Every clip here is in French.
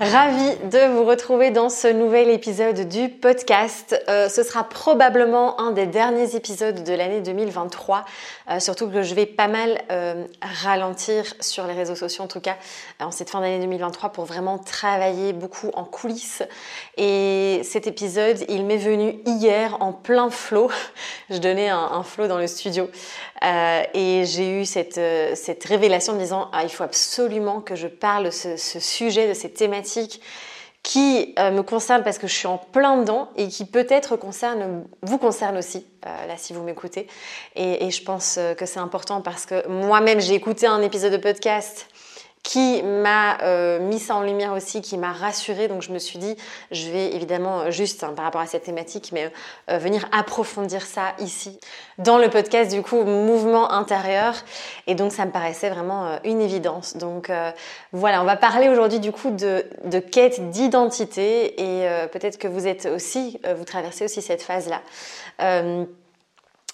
Ravie de vous retrouver dans ce nouvel épisode du podcast. Euh, ce sera probablement un des derniers épisodes de l'année 2023, euh, surtout que je vais pas mal euh, ralentir sur les réseaux sociaux en tout cas en cette fin d'année 2023 pour vraiment travailler beaucoup en coulisses. Et cet épisode, il m'est venu hier en plein flow. je donnais un, un flow dans le studio et j'ai eu cette, cette révélation en me disant ah, il faut absolument que je parle ce, ce sujet, de ces qui euh, me concerne parce que je suis en plein dedans et qui peut-être vous concerne aussi, euh, là si vous m'écoutez. et, je pense euh, que c'est important parce que moi-même j'ai écouté un épisode de podcast qui m'a euh, mis ça en lumière aussi, qui m'a rassurée. Donc je me suis dit, je vais évidemment juste hein, par rapport à cette thématique, mais euh, venir approfondir ça ici dans le podcast du coup mouvement intérieur. Et donc ça me paraissait vraiment euh, une évidence. Donc voilà, on va parler aujourd'hui du coup de, de quête d'identité et peut-être que vous êtes aussi, vous traversez aussi cette phase là.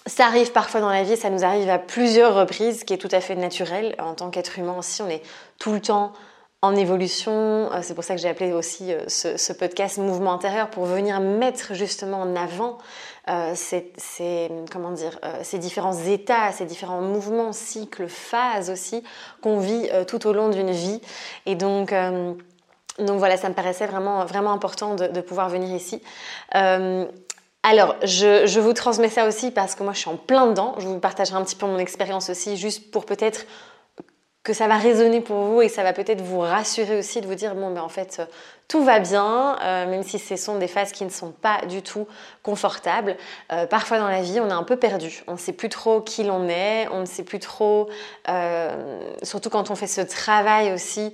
Ça arrive parfois dans la vie, ça nous arrive à plusieurs reprises, ce qui est tout à fait naturel. En tant qu'être humain aussi, on est tout le temps en évolution. Euh, c'est pour ça que j'ai appelé aussi euh, ce, podcast Mouvement intérieur pour venir mettre justement en avant euh, ces, comment dire, ces différents états, ces différents mouvements, cycles, phases aussi qu'on vit tout au long d'une vie. Et donc, donc voilà, ça me paraissait vraiment, vraiment important de, de pouvoir venir ici. Alors, je, vous transmets ça aussi parce que moi, je suis en plein dedans. Je vous partagerai un petit peu mon expérience aussi, juste pour peut-être que ça va résonner pour vous et ça va peut-être vous rassurer aussi de vous dire bon, ben en fait, tout va bien, euh, même si ce sont des phases qui ne sont pas du tout confortables. Euh, parfois dans la vie, on est un peu perdu. On ne sait plus trop qui l'on est, on ne sait plus trop, euh, surtout quand on fait ce travail aussi,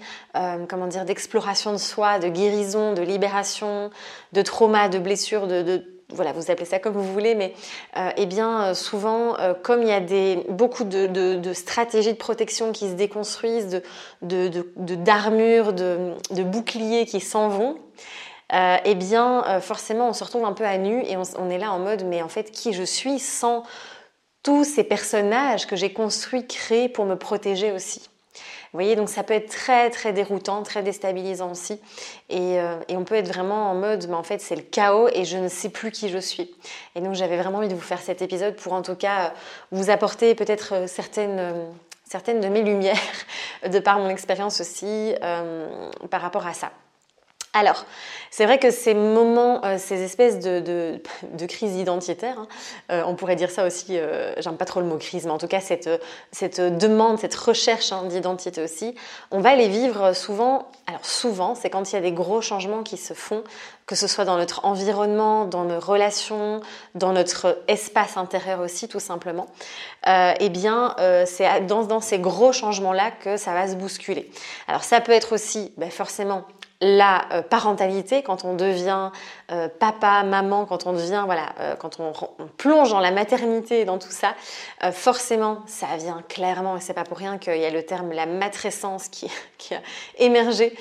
comment dire, d'exploration de soi, de guérison, de libération, de trauma, de blessures, de voilà, vous appelez ça comme vous voulez, mais euh, eh bien euh, souvent, euh, comme il y a des, beaucoup de, stratégies de protection qui se déconstruisent, d'armures, de, de, boucliers qui s'en vont, eh bien forcément on se retrouve un peu à nu et on, est là en mode mais en fait qui je suis sans tous ces personnages que j'ai construits, créés pour me protéger aussi. Vous voyez, donc ça peut être très très déroutant, très déstabilisant aussi. Et, euh, on peut être vraiment en mode, mais en fait c'est le chaos et je ne sais plus qui je suis. Et donc j'avais vraiment envie de vous faire cet épisode pour en tout cas euh, vous apporter peut-être euh, certaines certaines de mes lumières de par mon expérience aussi par rapport à ça. Alors, c'est vrai que ces moments, euh, ces espèces de, de, crise identitaire, hein, euh, on pourrait dire ça aussi, euh, j'aime pas trop le mot crise, mais en tout cas cette, cette demande, cette recherche hein, d'identité aussi, on va les vivre souvent, alors souvent, c'est quand il y a des gros changements qui se font, que ce soit dans notre environnement, dans nos relations, dans notre espace intérieur aussi, tout simplement. eh bien, c'est dans, dans, ces gros changements-là que ça va se bousculer. Alors ça peut être aussi, ben, forcément, la euh, parentalité, quand on devient euh, papa, maman, quand on devient, voilà, euh, quand on, plonge dans la maternité, dans tout ça, forcément, ça vient clairement, et c'est pas pour rien qu'il y a le terme la matrescence qui, a émergé,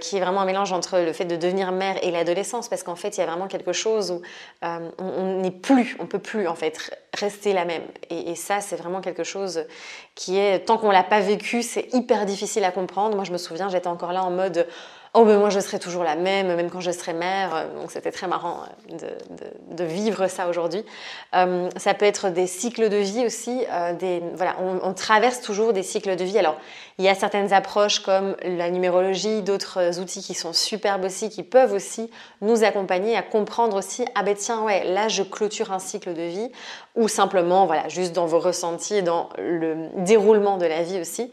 qui est vraiment un mélange entre le fait de devenir mère et l'adolescence, parce qu'en fait, il y a vraiment quelque chose où on n'est plus, on peut plus en fait rester la même. Et, et ça, c'est vraiment quelque chose qui est, tant qu'on l'a pas vécu, c'est hyper difficile à comprendre. Moi, je me souviens, j'étais encore là en mode Oh, ben moi je serai toujours la même, même quand je serai mère. Donc c'était très marrant euh, de, vivre ça aujourd'hui. Euh, ça peut être des cycles de vie aussi. Euh, voilà, on, traverse toujours des cycles de vie. Alors il y a certaines approches comme la numérologie, d'autres outils qui sont superbes aussi, qui peuvent aussi nous accompagner à comprendre aussi ah ben tiens ouais là je clôture un cycle de vie ou simplement voilà juste dans vos ressentis, dans le déroulement de la vie aussi.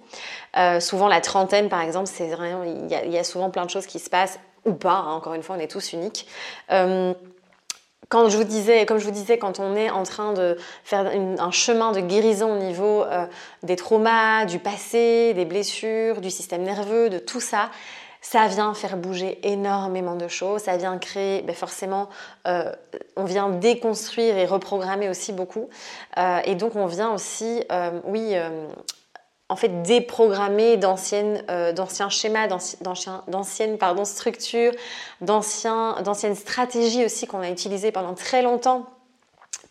Souvent, la trentaine, par exemple, il y, a souvent plein de choses qui se passent ou pas. Hein, encore une fois, on est tous uniques. Euh, quand je vous disais, comme je vous disais, quand on est en train de faire un chemin de guérison au niveau euh, des traumas, du passé, des blessures, du système nerveux, de tout ça, ça vient faire bouger énormément de choses, ça vient créer, ben forcément, euh, on vient déconstruire et reprogrammer aussi beaucoup. Et donc on vient aussi, oui, en fait déprogrammer d'anciennes, euh, d'anciens schémas, d'anciennes pardon, structures, d'anciennes stratégies aussi qu'on a utilisées pendant très longtemps.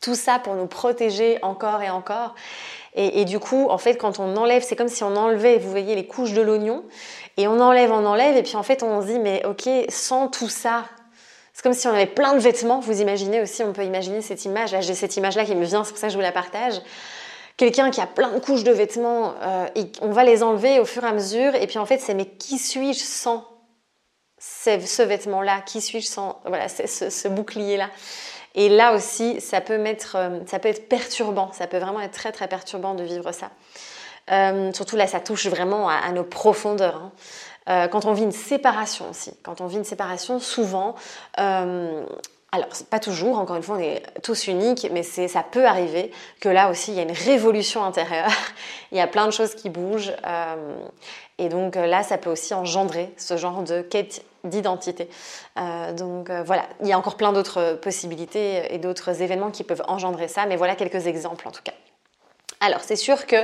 Tout ça pour nous protéger encore et encore. Et, et, du coup, en fait, quand on enlève, c'est comme si on enlevait, vous voyez, les couches de l'oignon, et on enlève, on enlève, et puis en fait, on se dit, mais ok, sans tout ça, c'est comme si on avait plein de vêtements. Vous imaginez aussi, on peut imaginer cette image. Là, j'ai cette image-là qui me vient, c'est pour ça que je vous la partage quelqu'un qui a plein de couches de vêtements, euh, on va les enlever au fur et à mesure. Et puis en fait, c'est mais qui suis-je sans ce vêtement-là? Qui suis-je sans voilà, ce, bouclier-là? Et là aussi, ça peut, mettre, euh, ça peut être perturbant. Ça peut vraiment être très très perturbant de vivre ça. Euh, surtout là, ça touche vraiment à, nos profondeurs. Hein. quand on vit une séparation aussi, quand on vit une séparation, souvent, alors, pas toujours, encore une fois, on est tous uniques, mais ça peut arriver que là aussi, il y a une révolution intérieure, il y a plein de choses qui bougent, euh, et donc là, ça peut aussi engendrer ce genre de quête d'identité. Euh, donc euh, voilà, il y a encore plein d'autres possibilités et d'autres événements qui peuvent engendrer ça, mais voilà quelques exemples en tout cas. Alors c'est sûr que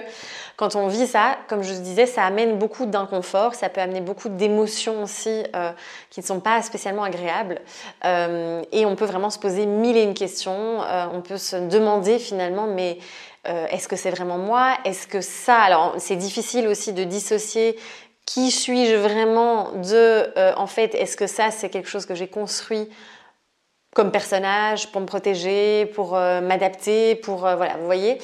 quand on vit ça, comme je disais, ça amène beaucoup d'inconfort, ça peut amener beaucoup d'émotions aussi euh, qui ne sont pas spécialement agréables. Euh, et on peut vraiment se poser mille et une questions. Euh, on peut se demander finalement, mais est-ce que c'est vraiment moi? Est-ce que ça Alors c'est difficile aussi de dissocier qui suis-je vraiment de, en fait, est-ce que ça c'est quelque chose que j'ai construit comme personnage pour me protéger, pour m'adapter, pour voilà, vous voyez?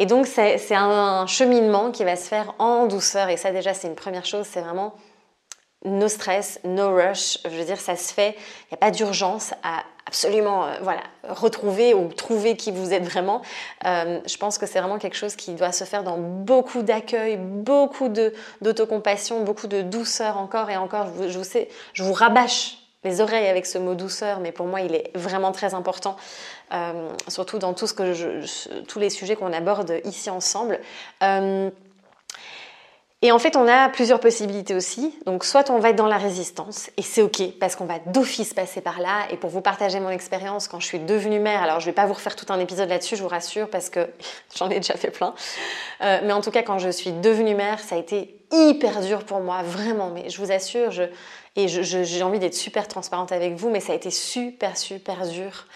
Et donc, c'est un cheminement qui va se faire en douceur. Et ça, déjà, c'est une première chose. C'est vraiment no stress, no rush. Je veux dire, ça se fait. Il n'y a pas d'urgence à absolument euh, voilà, retrouver ou trouver qui vous êtes vraiment. Euh, je pense que c'est vraiment quelque chose qui doit se faire dans beaucoup d'accueil, beaucoup d'autocompassion, beaucoup de douceur encore et encore. Je vous, sais, je vous rabâche les oreilles avec ce mot douceur, mais pour moi, il est vraiment très important, euh, surtout dans tous les sujets qu'on aborde ici ensemble. Euh, et en fait, on a plusieurs possibilités aussi. Donc, soit on va être dans la résistance, et c'est ok, parce qu'on va d'office passer par là. Et pour vous partager mon expérience, quand je suis devenue mère, alors je vais pas vous refaire tout un épisode là-dessus, je vous rassure, parce que j'en ai déjà fait plein. Euh, mais en tout cas, quand je suis devenue mère, ça a été hyper dur pour moi, vraiment. Mais je vous assure, et j'ai envie d'être super transparente avec vous, mais ça a été super, super dur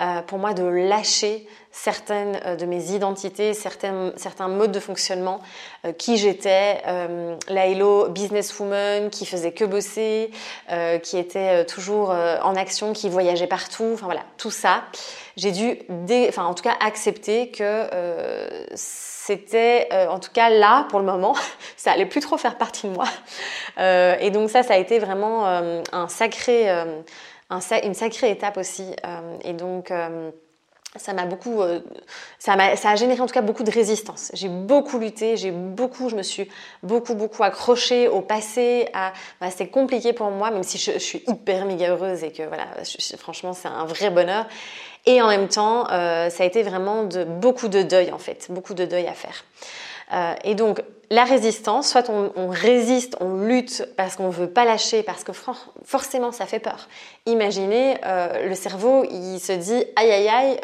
euh, pour moi de lâcher certaines euh, de mes identités, certains, certains modes de fonctionnement, euh, qui j'étais, la Hello businesswoman qui faisait que bosser, qui était toujours en action, qui voyageait partout, enfin voilà, tout ça. J'ai dû, enfin en tout cas, accepter que c'était en tout cas là pour le moment, ça allait plus trop faire partie de moi. Et donc ça, ça a été vraiment un sacré, une sacrée étape aussi. et donc ça m'a beaucoup, ça, a, ça a généré en tout cas beaucoup de résistance. J'ai beaucoup lutté, j'ai beaucoup, je me suis beaucoup beaucoup accrochée au passé. À, bah, c'est compliqué pour moi, même si je, suis hyper méga heureuse et que voilà, franchement c'est un vrai bonheur. Et en même temps, euh, ça a été vraiment de, beaucoup de deuil en fait, beaucoup de deuil à faire. Euh, et donc la résistance, soit on, résiste, on lutte parce qu'on ne veut pas lâcher, parce que forcément ça fait peur. Imaginez, euh, le cerveau, il se dit aïe aïe aïe,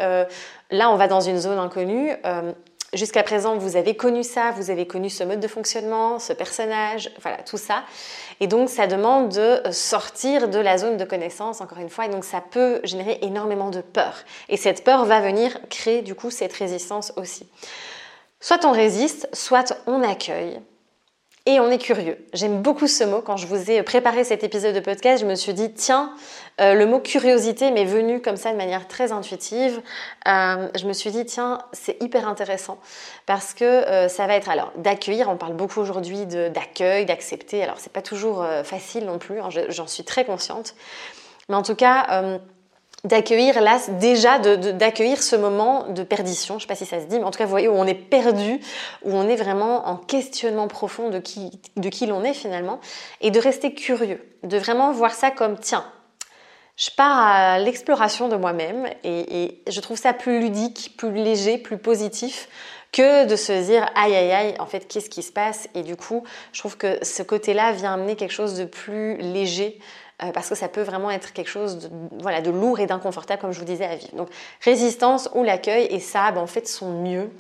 là on va dans une zone inconnue. Jusqu'à présent, vous avez connu ça, vous avez connu ce mode de fonctionnement, ce personnage, voilà, tout ça. Et donc, ça demande de sortir de la zone de connaissance, encore une fois, et donc ça peut générer énormément de peur. Et cette peur va venir créer, du coup, cette résistance aussi. Soit on résiste, soit on accueille et on est curieux. J'aime beaucoup ce mot. Quand je vous ai préparé cet épisode de podcast, je me suis dit, tiens, euh, le mot curiosité m'est venu comme ça de manière très intuitive. Euh, je me suis dit, tiens, c'est hyper intéressant parce que euh, ça va être alors d'accueillir. On parle beaucoup aujourd'hui d'accueil, d'accepter. Alors, c'est pas toujours facile non plus, hein, j'en suis très consciente. Mais en tout cas, d'accueillir là déjà d'accueillir ce moment de perdition, je ne sais pas si ça se dit, mais en tout cas vous voyez où on est perdu, où on est vraiment en questionnement profond de qui, de qui l'on est finalement, et de rester curieux, de vraiment voir ça comme tiens, je pars à l'exploration de moi-même et, je trouve ça plus ludique, plus léger, plus positif que de se dire aïe aïe aïe, en fait, qu'est-ce qui se passe? Et du coup, je trouve que ce côté-là vient amener quelque chose de plus léger. Euh, parce que ça peut vraiment être quelque chose de, voilà, de lourd et d'inconfortable, comme je vous disais, à vivre. Donc, résistance ou l'accueil, et ça, ben, en fait, sont mieux.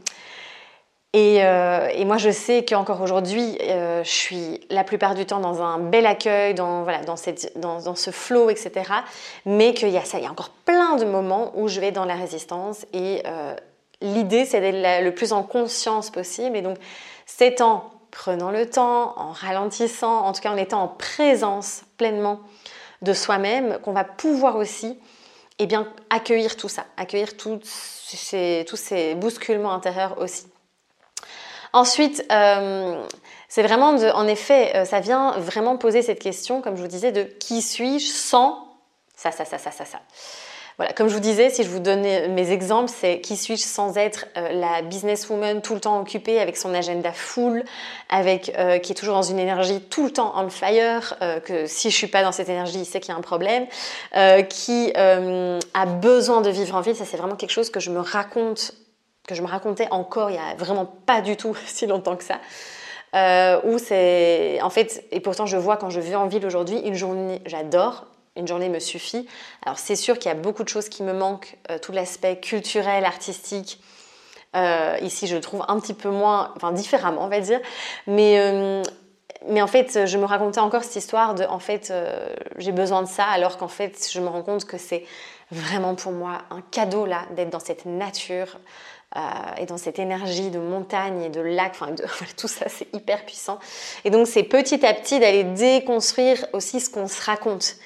Euh, et, moi, je sais qu'encore aujourd'hui, euh, je suis la plupart du temps dans un bel accueil, dans, voilà, dans, cette, dans, ce flow, etc. Mais qu'il y a ça, il y a encore plein de moments où je vais dans la résistance. Et l'idée, c'est d'être le plus en conscience possible. Et donc, c'est en prenant le temps, en ralentissant, en tout cas en étant en présence pleinement de soi-même, qu'on va pouvoir aussi eh accueillir tout ça, accueillir tous ces, bousculements intérieurs aussi. Ensuite, euh, c'est vraiment, en effet, euh, ça vient vraiment poser cette question, comme je vous disais, de qui suis-je sans ça, ça, ça, ça, ça, ça. Voilà, comme je vous disais, si je vous donnais mes exemples, c'est qui suis-je sans être euh, la businesswoman tout le temps occupée avec son agenda full, avec qui est toujours dans une énergie tout le temps on fire, que si je suis pas dans cette énergie, il sait qu'il y a un problème, qui a besoin de vivre en ville. Ça, c'est vraiment quelque chose que je me raconte que je me racontais encore il y a vraiment pas du tout si longtemps que ça. Euh, c'est en fait et pourtant je vois quand je vis en ville aujourd'hui une journée j'adore une journée me suffit alors c'est sûr qu'il y a beaucoup de choses qui me manquent euh, tout l'aspect culturel artistique euh, ici je le trouve un petit peu moins enfin différemment on va dire mais mais en fait, je me racontais encore cette histoire de, en fait, j'ai besoin de ça, alors qu'en fait, je me rends compte que c'est vraiment pour moi un cadeau là d'être dans cette nature, euh, et dans cette énergie de montagne et de lac, enfin de, tout ça c'est hyper puissant. Et donc c'est petit à petit d'aller déconstruire aussi ce qu'on se raconte.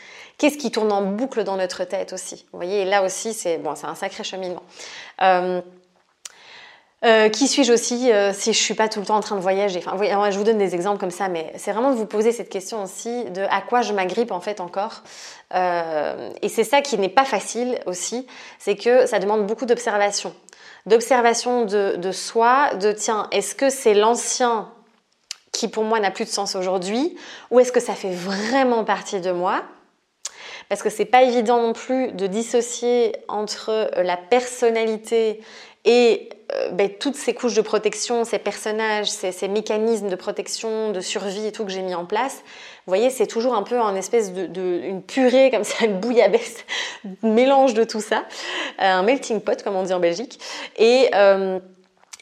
Qu'est-ce qui tourne en boucle dans notre tête aussi Vous voyez, là aussi c'est bon, un sacré cheminement. Euh, euh, qui suis-je aussi si je suis pas tout le temps en train de voyager? Enfin, je vous donne des exemples comme ça, mais c'est vraiment de vous poser cette question aussi de à quoi je m'agrippe en fait encore. et c'est ça qui n'est pas facile aussi, c'est que ça demande beaucoup d'observation d'observation de, soi, de tiens, est-ce que c'est l'ancien qui pour moi n'a plus de sens aujourd'hui ou est-ce que ça fait vraiment partie de moi? Parce que c'est pas évident non plus de dissocier entre euh, la personnalité et euh, ben, toutes ces couches de protection, ces personnages, ces, mécanismes de protection, de survie et tout que j'ai mis en place, vous voyez, c'est toujours un peu un espèce de, une purée comme ça, une bouillabaisse, un mélange de tout ça, euh, un melting pot comme on dit en Belgique. Et,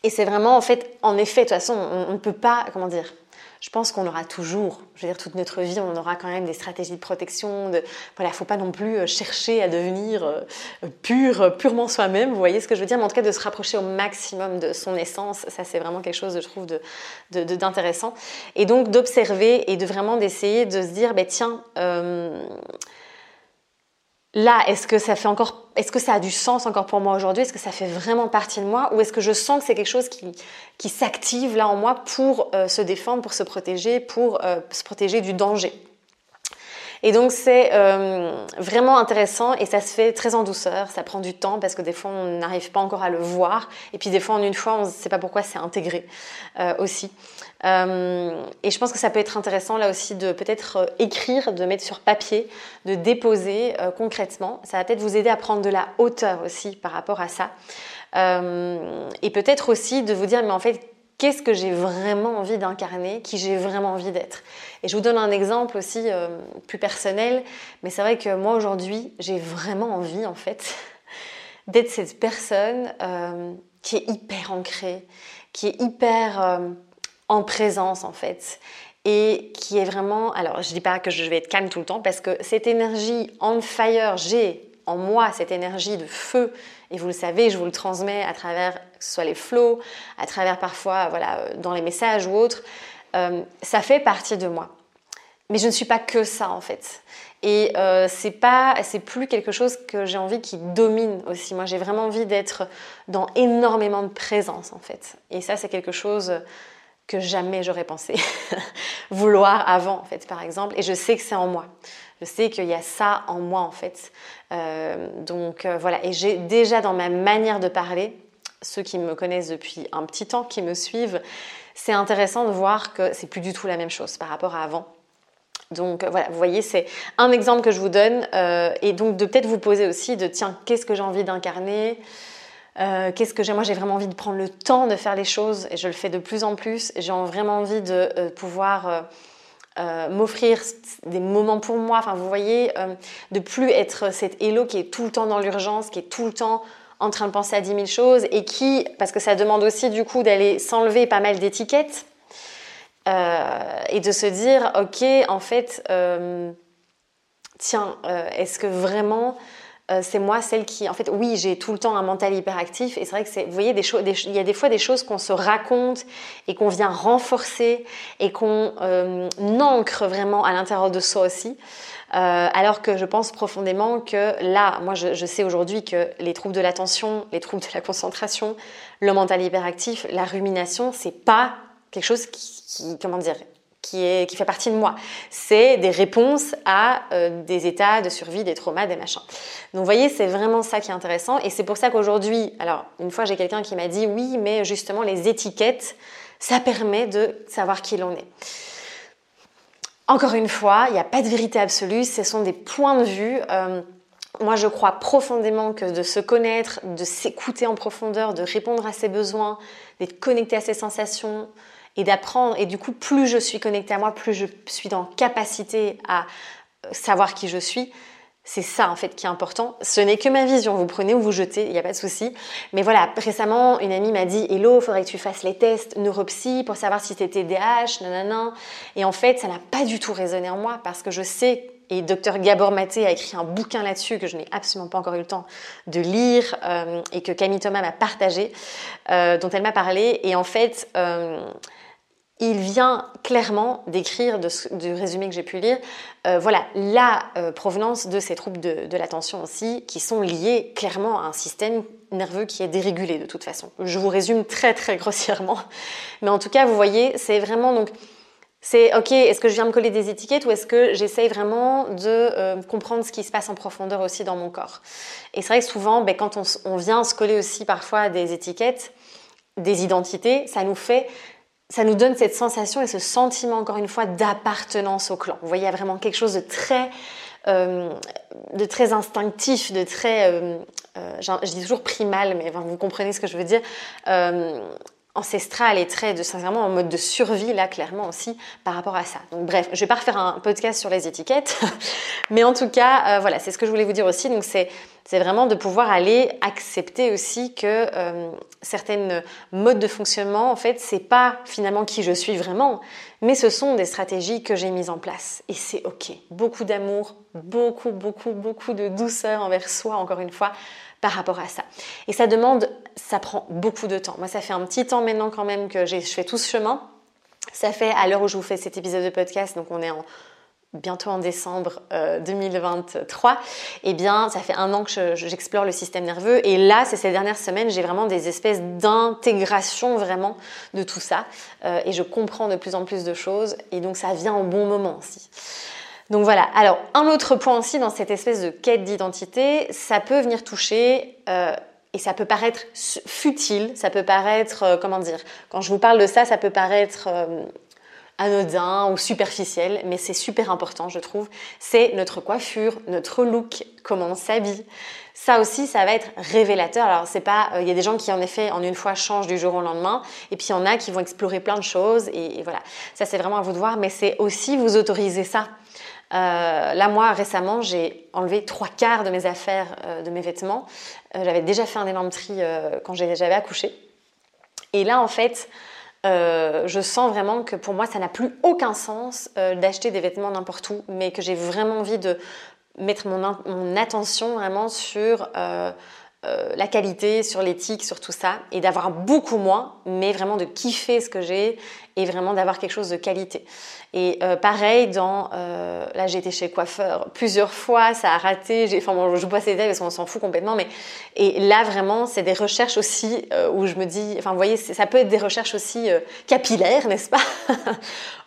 et c'est vraiment en fait, en effet, de toute façon, on ne peut pas, comment dire, je pense qu'on aura toujours, je veux dire toute notre vie, on aura quand même des stratégies de protection. De, voilà, faut pas non plus euh, chercher à devenir euh, pur, purement soi-même. Vous voyez ce que je veux dire, mais en tout cas de se rapprocher au maximum de son essence. Ça, c'est vraiment quelque chose, je trouve, d'intéressant. Et donc d'observer et de vraiment d'essayer de se dire, ben tiens. Euh, là, est-ce que ça fait encore, est-ce que ça a du sens encore pour moi aujourd'hui? Est-ce que ça fait vraiment partie de moi? Ou est-ce que je sens que c'est quelque chose qui, qui s'active là en moi pour euh, se défendre, pour se protéger, pour euh, se protéger du danger? Et donc c'est euh, vraiment intéressant et ça se fait très en douceur, ça prend du temps parce que des fois on n'arrive pas encore à le voir et puis des fois en une fois on ne sait pas pourquoi c'est intégré aussi. Euh, et je pense que ça peut être intéressant là aussi de peut-être euh, écrire, de mettre sur papier, de déposer euh, concrètement. Ça va peut-être vous aider à prendre de la hauteur aussi par rapport à ça. et peut-être aussi de vous dire, mais en fait, qu'est-ce que j'ai vraiment envie d'incarner, qui j'ai vraiment envie d'être. Et je vous donne un exemple aussi plus personnel, mais c'est vrai que moi aujourd'hui, j'ai vraiment envie en fait d'être cette personne qui est hyper ancrée, qui est hyper en présence en fait et qui est vraiment alors je dis pas que je vais être calme tout le temps parce que cette énergie on fire j'ai en moi cette énergie de feu. Et vous le savez je vous le transmets à travers que ce soit les flots à travers parfois voilà dans les messages ou autres euh, ça fait partie de moi. Mais je ne suis pas que ça en fait. Et euh, c'est pas c'est plus quelque chose que j'ai envie qui domine aussi. Moi j'ai vraiment envie d'être dans énormément de présence en fait. Et ça c'est quelque chose que jamais j'aurais pensé vouloir avant, en fait, par exemple. Et je sais que c'est en moi. Je sais qu'il y a ça en moi, en fait. Euh, donc euh, voilà. Et j'ai déjà dans ma manière de parler, ceux qui me connaissent depuis un petit temps, qui me suivent, c'est intéressant de voir que c'est plus du tout la même chose par rapport à avant. Donc voilà, vous voyez, c'est un exemple que je vous donne et donc de peut-être vous poser aussi de tiens, qu'est-ce que j'ai envie d'incarner? Qu'est-ce que j'ai Moi, j'ai vraiment envie de prendre le temps de faire les choses et je le fais de plus en plus. J'ai vraiment envie de pouvoir euh, m'offrir des moments pour moi. Enfin, vous voyez, euh, de plus être cet Hello qui est tout le temps dans l'urgence, qui est tout le temps en train de penser à 10 000 choses et qui, parce que ça demande aussi du coup d'aller s'enlever pas mal d'étiquettes euh, et de se dire, ok, en fait, tiens, est-ce que vraiment euh, c'est moi celle qui, en fait, oui, j'ai tout le temps un mental hyperactif et c'est vrai que c'est, vous voyez, des choses, il y a des fois des choses qu'on se raconte et qu'on vient renforcer et qu'on euh, ancre vraiment à l'intérieur de soi aussi. Euh, alors que je pense profondément que là, moi je, je sais aujourd'hui que les troubles de l'attention, les troubles de la concentration, le mental hyperactif, la rumination, c'est pas quelque chose qui, qui comment dire, qui, fait partie de moi. C'est des réponses à euh, des états de survie, des traumas, des machins. Donc vous voyez, c'est vraiment ça qui est intéressant. Et c'est pour ça qu'aujourd'hui, alors une fois j'ai quelqu'un qui m'a dit oui, mais justement les étiquettes, ça permet de savoir qui l'on est. Encore une fois, il n'y a pas de vérité absolue, ce sont des points de vue. Euh, moi, je crois profondément que de se connaître, de s'écouter en profondeur, de répondre à ses besoins, d'être connecté à ses sensations, et d'apprendre. Et du coup, plus je suis connectée à moi, plus je suis dans capacité à euh, savoir qui je suis. C'est ça en fait qui est important. Ce n'est que ma vision. Vous prenez ou vous jetez, il n'y a pas de souci. Mais voilà, récemment, une amie m'a dit Hello, faudrait que tu fasses les tests neuropsy pour savoir si c'était TDAH, nanana. Et en fait, ça n'a pas du tout résonné en moi parce que je sais et Dr Gabor Maté a écrit un bouquin là-dessus que je n'ai absolument pas encore eu le temps de lire euh, et que Camille Thomas m'a partagé, euh, dont elle m'a parlé. Et en fait, il vient clairement décrire du résumé que j'ai pu lire, euh, voilà, la euh, provenance de ces troubles de, l'attention aussi, qui sont liés clairement à un système nerveux qui est dérégulé de toute façon. Je vous résume très très grossièrement, mais en tout cas, vous voyez, c'est vraiment donc c'est ok, est-ce que je viens me coller des étiquettes ou est-ce que j'essaye vraiment de euh, comprendre ce qui se passe en profondeur aussi dans mon corps? Et c'est vrai que souvent, ben, quand on, on vient se coller aussi parfois des étiquettes, des identités, ça nous fait ça nous donne cette sensation et ce sentiment, encore une fois, d'appartenance au clan. Vous voyez, il y a vraiment quelque chose de très, euh, de très instinctif, de très, euh, euh, je dis toujours primal, mais vous comprenez ce que je veux dire, ancestral et très, de, sincèrement, en mode de survie, là, clairement aussi, par rapport à ça. Donc, bref, je vais pas refaire un podcast sur les étiquettes, mais en tout cas, voilà, c'est ce que je voulais vous dire aussi. Donc, c'est c'est vraiment de pouvoir aller accepter aussi que euh, certaines modes de fonctionnement, en fait, c'est pas finalement qui je suis vraiment, mais ce sont des stratégies que j'ai mises en place. Et c'est ok. Beaucoup d'amour, beaucoup, beaucoup, beaucoup de douceur envers soi, encore une fois, par rapport à ça. Et ça demande, ça prend beaucoup de temps. Moi, ça fait un petit temps maintenant quand même que je fais tout ce chemin. Ça fait à l'heure où je vous fais cet épisode de podcast, donc on est en bientôt en décembre 2023, euh, eh bien, ça fait un an que j'explore le système nerveux. Et là, c'est ces dernières semaines, j'ai vraiment des espèces d'intégration vraiment de tout ça. Euh, et je comprends de plus en plus de choses. Et donc, ça vient au bon moment aussi. Donc voilà. Alors, un autre point aussi dans cette espèce de quête d'identité, ça peut venir toucher... Euh, et ça peut paraître futile, ça peut paraître, comment dire, quand je vous parle de ça, ça peut paraître anodin ou superficiel, mais c'est super important, je trouve. C'est notre coiffure, notre look, comment on s'habille. Ça aussi, ça va être révélateur. Alors, c'est pas, euh, il y a des gens qui en effet, en une fois, changent du jour au lendemain, et puis il y en a qui vont explorer plein de choses, et, voilà. Ça, c'est vraiment à vous de voir, mais c'est aussi vous autoriser ça. Euh, là, moi, récemment, j'ai enlevé trois quarts de mes affaires, euh, de mes vêtements. j'avais déjà fait un énorme tri quand j'avais accouché. Et là, en fait, euh, je sens vraiment que pour moi, ça n'a plus aucun sens euh, d'acheter des vêtements n'importe où, mais que j'ai vraiment envie de mettre mon, attention vraiment sur euh, la qualité, sur l'éthique, sur tout ça, et d'avoir beaucoup moins, mais vraiment de kiffer ce que j'ai et vraiment d'avoir quelque chose de qualité. Et pareil, dans, là j'ai été chez coiffeur plusieurs fois, ça a raté, enfin bon, je bois ces détails parce qu'on s'en fout complètement, mais et là vraiment c'est des recherches aussi où je me dis, enfin vous voyez, ça peut être des recherches aussi capillaires, n'est-ce pas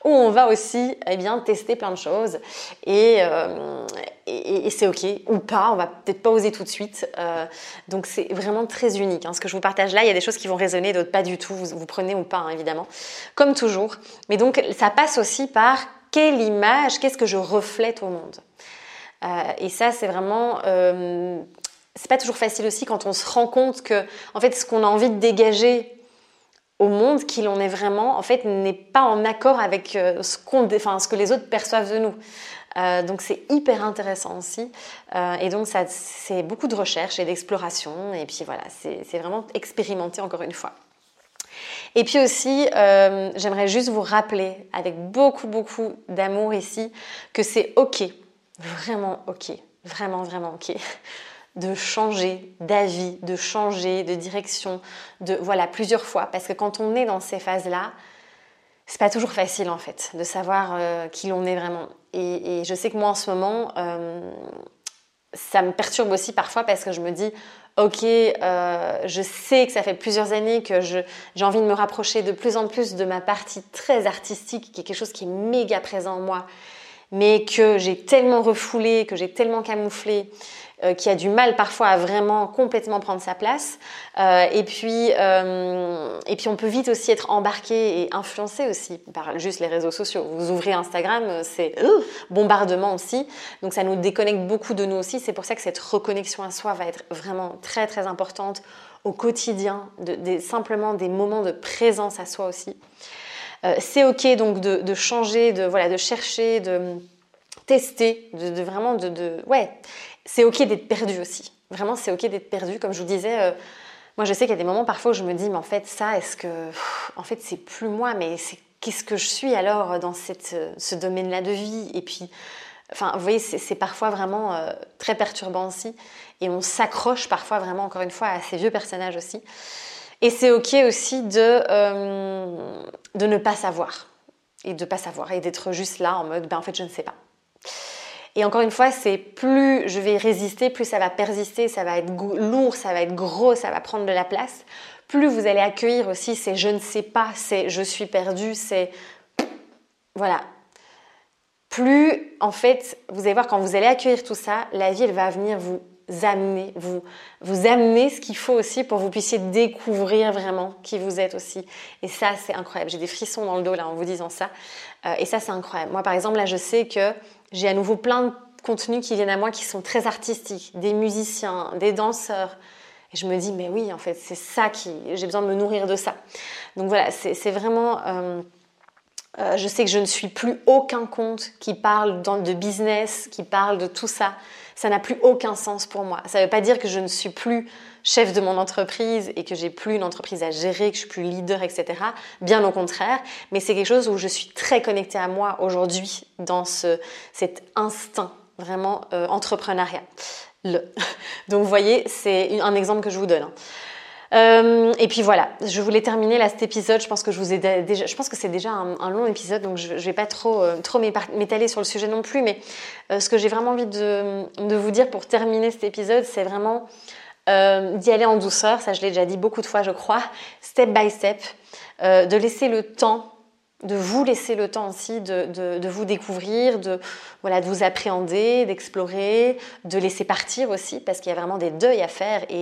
Où on va aussi eh bien, tester plein de choses et, et, c'est ok, ou pas, on va peut-être pas oser tout de suite. donc c'est vraiment très unique. Hein. Ce que je vous partage là, il y a des choses qui vont résonner, d'autres pas du tout, vous, vous prenez ou pas hein, évidemment, comme Mais donc ça passe aussi par quelle image, qu'est-ce que je reflète au monde. Euh, et ça, c'est vraiment, euh, c'est pas toujours facile aussi quand on se rend compte que, en fait, ce qu'on a envie de dégager au monde, qui l'on est vraiment, en fait, n'est pas en accord avec euh, ce, qu'on, enfin, ce que les autres perçoivent de nous. Donc c'est hyper intéressant aussi. Et donc ça, c'est beaucoup de recherche et d'exploration. Et puis voilà, c'est vraiment expérimenté encore une fois. Et puis aussi, euh, j'aimerais juste vous rappeler, avec beaucoup, beaucoup d'amour ici, que c'est OK, vraiment OK, vraiment, vraiment OK, de changer d'avis, de changer de direction, de voilà, plusieurs fois. Parce que quand on est dans ces phases-là, c'est pas toujours facile en fait de savoir qui l'on est vraiment. Et, je sais que moi en ce moment, euh, ça me perturbe aussi parfois parce que je me dis, ok, euh, je sais que ça fait plusieurs années que j'ai envie de me rapprocher de plus en plus de ma partie très artistique, qui est quelque chose qui est méga présent en moi, mais que j'ai tellement refoulé, que j'ai tellement camouflé, euh, qui a du mal parfois à vraiment complètement prendre sa place. Euh, et, puis, euh, et puis on peut vite aussi être embarqué et influencé aussi par juste les réseaux sociaux. Vous ouvrez Instagram, c'est bombardement aussi. Donc ça nous déconnecte beaucoup de nous aussi. C'est pour ça que cette reconnexion à soi va être vraiment très très importante au quotidien, de, simplement des moments de présence à soi aussi. C'est ok donc de, changer, de voilà, de chercher, de tester, de, vraiment de, de ouais c'est ok d'être perdu aussi. Vraiment, c'est ok d'être perdu. Comme je vous disais, euh, moi je sais qu'il y a des moments parfois où je me dis, mais en fait, ça, est-ce que. en fait, c'est plus moi, mais c'est qu'est-ce que je suis alors dans cette, ce domaine-là de vie? Et puis, enfin, vous voyez, c'est parfois vraiment euh, très perturbant aussi. Et on s'accroche parfois vraiment, encore une fois, à ces vieux personnages aussi. Et c'est ok aussi de, euh, de ne pas savoir. Et de pas savoir. Et d'être juste là en mode, ben en fait, je ne sais pas. Et encore une fois, c'est plus je vais résister, plus ça va persister, ça va être lourd, ça va être gros, ça va prendre de la place. Plus vous allez accueillir aussi c'est je ne sais pas, c'est je suis perdu, c'est voilà. Plus en fait, vous allez voir quand vous allez accueillir tout ça, la vie elle va venir vous amener, vous, vous amener ce qu'il faut aussi pour que vous puissiez découvrir vraiment qui vous êtes aussi. Et ça, c'est incroyable. J'ai des frissons dans le dos là en vous disant ça. Euh, et ça, c'est incroyable. Moi, par exemple, là, je sais que j'ai à nouveau plein de contenus qui viennent à moi qui sont très artistiques, des musiciens, des danseurs. Et je me dis, mais oui, en fait, c'est ça qui. J'ai besoin de me nourrir de ça. Donc voilà, c'est vraiment. Euh, euh, je sais que je ne suis plus aucun compte qui parle de business, qui parle de tout ça. Ça n'a plus aucun sens pour moi. Ça ne veut pas dire que je ne suis plus chef de mon entreprise et que j'ai plus une entreprise à gérer, que je suis plus leader, etc. Bien au contraire, mais c'est quelque chose où je suis très connectée à moi aujourd'hui dans ce, cet instinct vraiment euh, entrepreneuriat. Donc vous voyez, c'est un exemple que je vous donne. Euh, et puis voilà, je voulais terminer là cet épisode. Je pense que je vous ai déjà, je pense que c'est déjà un, long épisode, donc je, ne vais pas trop euh, trop m'étaler sur le sujet non plus. Mais ce que j'ai vraiment envie de, de, vous dire pour terminer cet épisode, c'est vraiment euh, d'y aller en douceur, ça je l'ai déjà dit beaucoup de fois je crois, step by step, euh, de laisser le temps, de vous laisser le temps aussi de, vous découvrir, de, voilà, de vous appréhender, d'explorer, de laisser partir aussi, parce qu'il y a vraiment des deuils à faire et,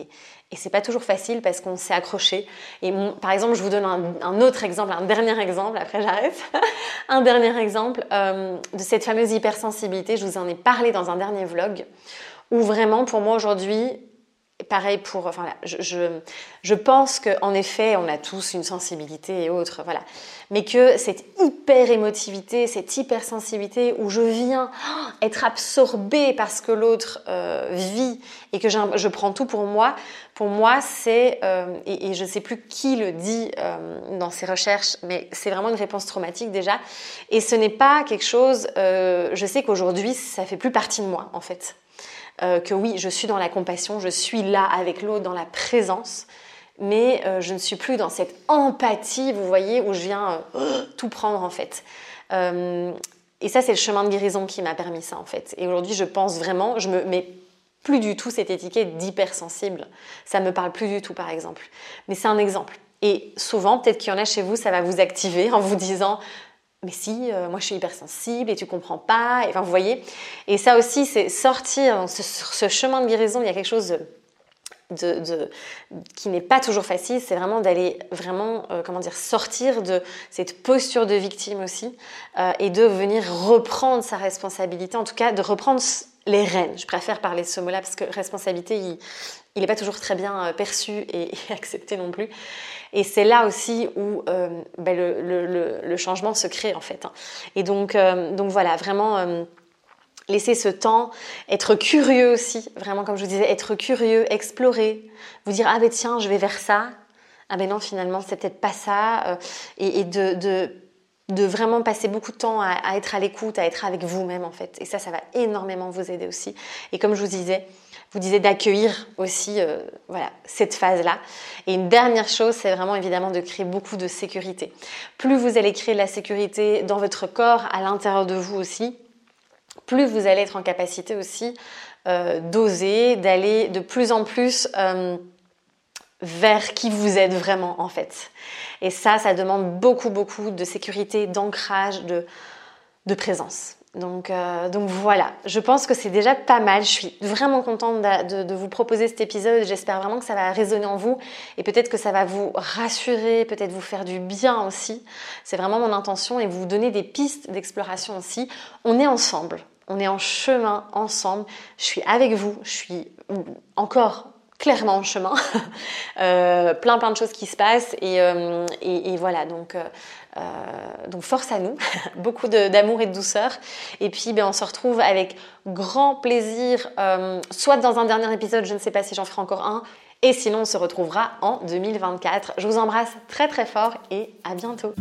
et, et c'est pas toujours facile parce qu'on s'est accroché. Et par exemple, je vous donne un, autre exemple, un dernier exemple, après j'arrête. un dernier exemple euh, de cette fameuse hypersensibilité. Je vous en ai parlé dans un dernier vlog où vraiment pour moi aujourd'hui, pareil pour, enfin, je, je, je pense qu'en effet, on a tous une sensibilité et autres, voilà. Mais que cette hyper émotivité, cette hypersensibilité où je viens être absorbée parce que l'autre euh, vit et que je prends tout pour moi, pour moi, c'est, euh, et, je ne sais plus qui le dit euh, dans ses recherches, mais c'est vraiment une réponse traumatique déjà. Et ce n'est pas quelque chose, je sais qu'aujourd'hui, ça fait plus partie de moi, en fait. Euh, que oui, je suis dans la compassion, je suis là avec l'autre, dans la présence, mais euh, je ne suis plus dans cette empathie, vous voyez, où je viens euh, tout prendre en fait. et ça, c'est le chemin de guérison qui m'a permis ça en fait. Et aujourd'hui, je pense vraiment, je me mets plus du tout cette étiquette d'hypersensible. Ça me parle plus du tout, par exemple. Mais c'est un exemple. Et souvent, peut-être qu'il y en a chez vous, ça va vous activer en vous disant mais si, euh, moi je suis hypersensible et tu comprends pas. enfin, vous voyez. Et ça aussi, c'est sortir sur ce chemin de guérison. Il y a quelque chose de, qui n'est pas toujours facile, c'est vraiment d'aller vraiment, euh, comment dire, sortir de cette posture de victime aussi euh, et de venir reprendre sa responsabilité, en tout cas de reprendre les rênes. Je préfère parler de ce mot-là parce que responsabilité, il n'est pas toujours très bien perçu et, accepté non plus. Et c'est là aussi où ben, le, changement se crée en fait. Hein. Et donc, donc voilà, vraiment laisser ce temps, être curieux aussi, vraiment comme je vous disais, être curieux, explorer, vous dire ah ben tiens, je vais vers ça, ah ben non finalement c'est peut-être pas ça, euh, et, de, de, vraiment passer beaucoup de temps à, être à l'écoute, à être avec vous-même en fait, et ça ça va énormément vous aider aussi. Et comme je vous disais, vous disais d'accueillir aussi euh, voilà cette phase là. Et une dernière chose, c'est vraiment évidemment de créer beaucoup de sécurité. Plus vous allez créer de la sécurité dans votre corps, à l'intérieur de vous aussi, plus vous allez être en capacité aussi euh, d'oser, d'aller de plus en plus euh, vers qui vous êtes vraiment en fait. Et ça, ça demande beaucoup, beaucoup de sécurité, d'ancrage, de, présence. Donc, euh, donc, voilà, je pense que c'est déjà pas mal. Je suis vraiment contente de, vous proposer cet épisode. J'espère vraiment que ça va résonner en vous et peut-être que ça va vous rassurer, peut-être vous faire du bien aussi. C'est vraiment mon intention et vous donner des pistes d'exploration aussi. On est ensemble on est en chemin ensemble, je suis avec vous, je suis encore clairement en chemin, euh, plein plein de choses qui se passent et, euh, voilà donc, euh, donc force à nous, beaucoup d'amour et de douceur et puis ben, on se retrouve avec grand plaisir, soit dans un dernier épisode, je ne sais pas si j'en ferai encore un, et sinon on se retrouvera en 2024. Je vous embrasse très très fort et à bientôt.